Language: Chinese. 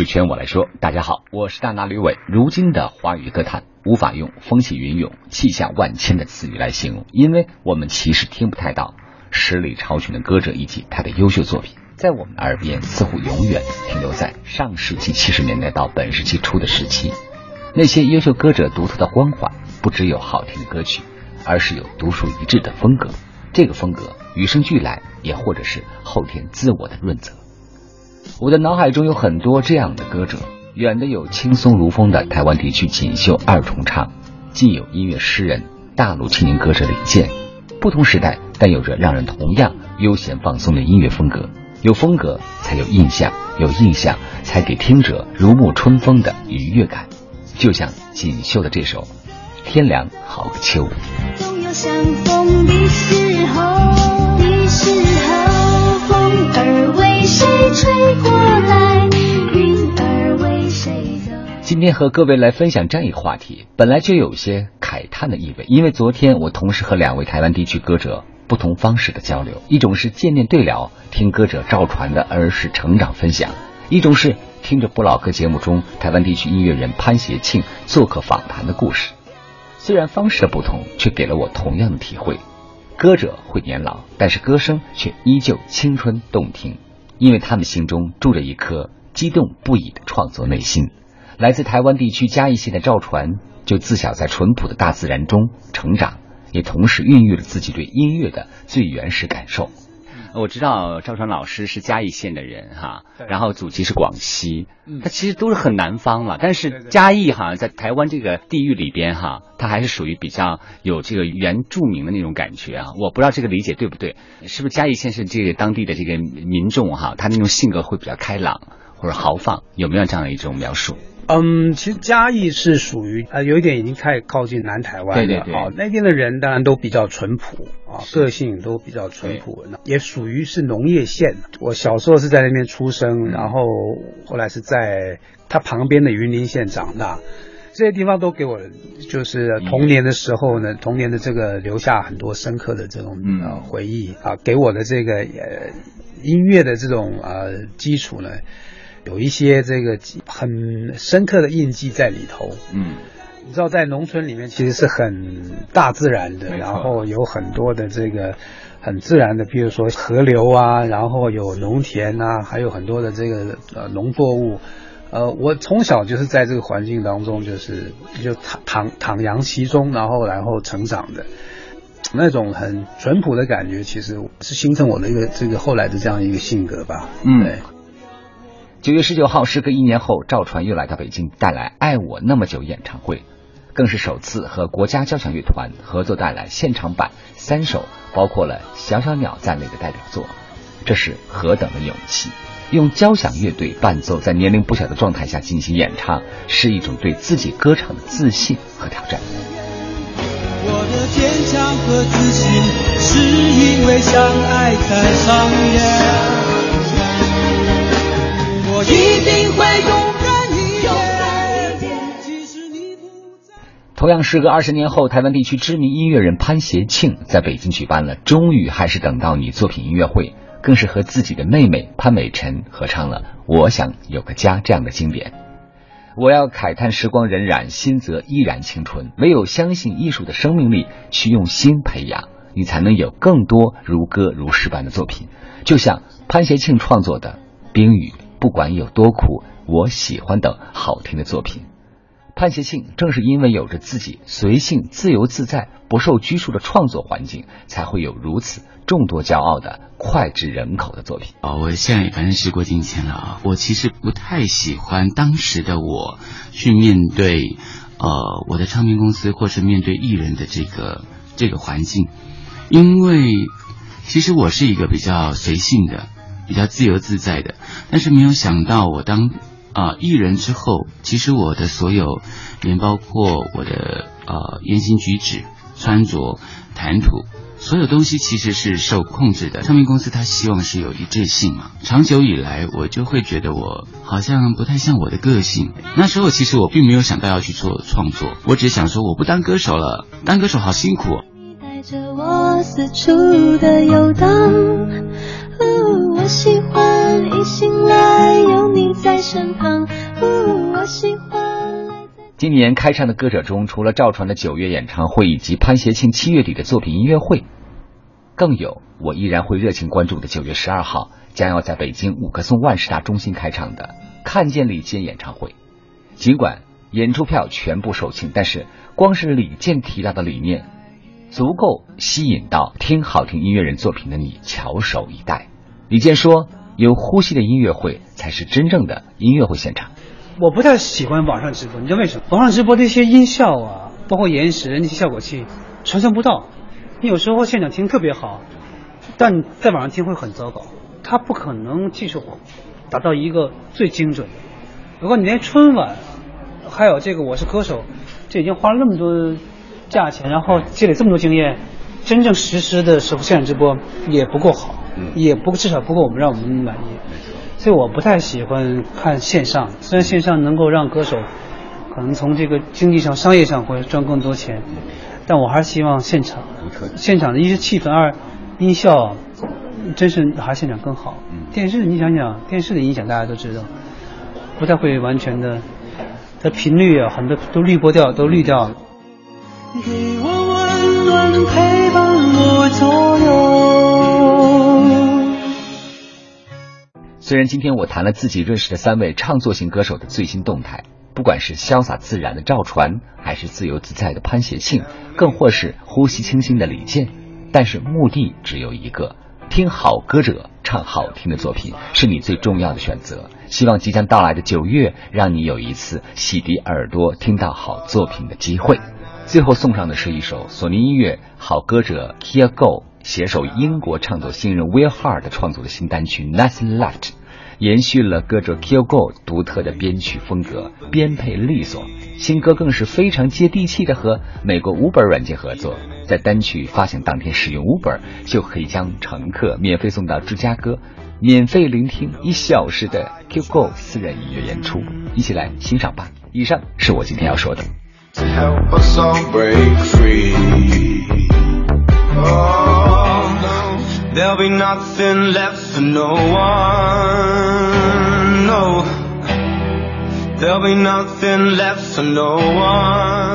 贵圈我来说，大家好，我是大拿吕伟。如今的华语歌坛无法用风起云涌、气象万千的词语来形容，因为我们其实听不太到实力超群的歌者以及他的优秀作品，在我们的耳边似乎永远停留在上世纪七十年代到本世纪初的时期。那些优秀歌者独特的光环，不只有好听的歌曲，而是有独树一帜的风格。这个风格与生俱来，也或者是后天自我的润泽。我的脑海中有很多这样的歌者，远的有轻松如风的台湾地区锦绣二重唱，近有音乐诗人、大陆青年歌者李健。不同时代，但有着让人同样悠闲放松的音乐风格。有风格才有印象，有印象才给听者如沐春风的愉悦感。就像锦绣的这首《天凉好个秋》。总有相逢的时候，的时候，今天和各位来分享这样一个话题，本来就有些慨叹的意味，因为昨天我同时和两位台湾地区歌者不同方式的交流，一种是见面对聊，听歌者赵传的儿时成长分享；一种是听着不老歌节目中台湾地区音乐人潘协庆做客访谈的故事。虽然方式的不同，却给了我同样的体会。歌者会年老，但是歌声却依旧青春动听，因为他们心中住着一颗激动不已的创作内心。来自台湾地区嘉义县的赵传，就自小在淳朴的大自然中成长，也同时孕育了自己对音乐的最原始感受。我知道赵传老师是嘉义县的人哈，然后祖籍是广西，嗯他其实都是很南方了，但是嘉义好像在台湾这个地域里边哈，他还是属于比较有这个原住民的那种感觉啊。我不知道这个理解对不对，是不是嘉义县是这个当地的这个民众哈，他那种性格会比较开朗或者豪放，有没有这样的一种描述？嗯，其实嘉义是属于呃，有一点已经开始靠近南台湾了。对对对哦，那边的人当然都比较淳朴啊，个性都比较淳朴，那也属于是农业县。我小时候是在那边出生，嗯然后后来是在它旁边的云林县长大。这些地方都给我就是童年的时候呢，童年的这个留下很多深刻的这种嗯呃回忆啊，给我的这个呃音乐的这种呃基础呢，有一些这个很深刻的印记在里头。嗯你知道，在农村里面其实是很大自然的，然后有很多的这个很自然的，比如说河流啊，然后有农田啊，还有很多的这个呃农作物。呃，我从小就是在这个环境当中，就是就徜徜徜徉其中，然后然后成长的那种很淳朴的感觉，其实是形成我的一个这个后来的这样一个性格吧。嗯对。九月十九号，时隔一年后，赵传又来到北京，带来《爱我那么久》演唱会，更是首次和国家交响乐团合作带来现场版三首，包括了《小小鸟》在内的代表作。这是何等的勇气！用交响乐队伴奏，在年龄不小的状态下进行演唱，是一种对自己歌唱的自信和挑战。我的坚强和自信，是因为相爱才上演。同样，时隔二十年后，台湾地区知名音乐人潘协庆在北京举办了《终于还是等到你》作品音乐会，更是和自己的妹妹潘美辰合唱了《我想有个家》这样的经典。我要慨叹时光荏苒，心则依然青春。唯有相信艺术的生命力，去用心培养，你才能有更多如歌如诗般的作品。就像潘协庆创作的《冰雨》，不管有多苦，我喜欢等好听的作品。潘协庆正是因为有着自己随性、自由自在、不受拘束的创作环境，才会有如此众多骄傲的脍炙人口的作品。哦，我现在反正时过境迁了啊，我其实不太喜欢当时的我去面对呃我的唱片公司或是面对艺人的这个这个环境，因为其实我是一个比较随性的、比较自由自在的，但是没有想到我当啊、艺人之后，其实我的所有，连包括我的呃言行举止、穿着、谈吐。所有东西其实是受控制的，唱片公司它希望是有一致性嘛。长久以来，我就会觉得我好像不太像我的个性。那时候其实我并没有想到要去做创作，我只想说我不当歌手了，当歌手好辛苦、带着我四处的游荡，喜欢一醒来有你在身旁。呜，我喜欢今年开唱的歌者中，除了赵传的九月演唱会以及潘协庆七月底的作品音乐会，更有我依然会热情关注的九月十二号将要在北京五棵松万事达中心开唱的《看见李健》演唱会。尽管演出票全部售罄，但是光是李健提到的理念，足够吸引到听好听音乐人作品的你翘首以待。李健说：“有呼吸的音乐会才是真正的音乐会现场。”我不太喜欢网上直播，你知道为什么？网上直播的一些音效啊，包括延时那些效果器传送不到，你有时候现场听特别好，但在网上听会很糟糕，它不可能技术达到一个最精准的。如果你连春晚，还有这个《我是歌手》，这已经花了那么多价钱，然后积累这么多经验，真正实施的时候现场直播也不够好，也不至少不够我们让我们满意。所以我不太喜欢看线上，虽然线上能够让歌手可能从这个经济上、商业上会赚更多钱，但我还是希望现场，现场的一是气氛，二音效，真是还是现场更好。电视你想想，电视的音响大家都知道，不太会完全的，它频率啊很多都滤波掉，都滤掉了。给我温暖陪伴我左右。虽然今天我谈了自己认识的三位唱作型歌手的最新动态，不管是潇洒自然的赵传，还是自由自在的潘协庆，更或是呼吸清新的李健，但是目的只有一个：听好歌者唱好听的作品，是你最重要的选择。希望即将到来的九月，让你有一次洗涤耳朵、听到好作品的机会。最后送上的是一首索尼音乐好歌者 Kia Go 携手英国唱作新人 Will Hard 创作的新单曲 Nothing Left。延续了歌者 Kill Go 独特的编曲风格，编配利索。新歌更是非常接地气的和美国 Uber 软件合作，在单曲发行当天使用 Uber 就可以将乘客免费送到芝加哥，免费聆听一小时的 Kill Go 私人音乐演出，一起来欣赏吧。以上是我今天要说的。No, there'll be nothing left for no one.